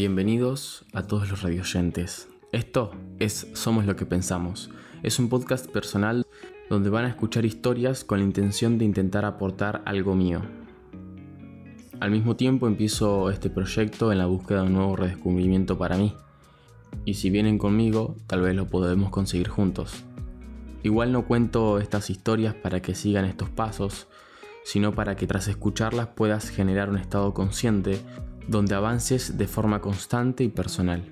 Bienvenidos a todos los radioyentes. Esto es Somos lo que pensamos. Es un podcast personal donde van a escuchar historias con la intención de intentar aportar algo mío. Al mismo tiempo empiezo este proyecto en la búsqueda de un nuevo redescubrimiento para mí. Y si vienen conmigo, tal vez lo podemos conseguir juntos. Igual no cuento estas historias para que sigan estos pasos, sino para que tras escucharlas puedas generar un estado consciente donde avances de forma constante y personal.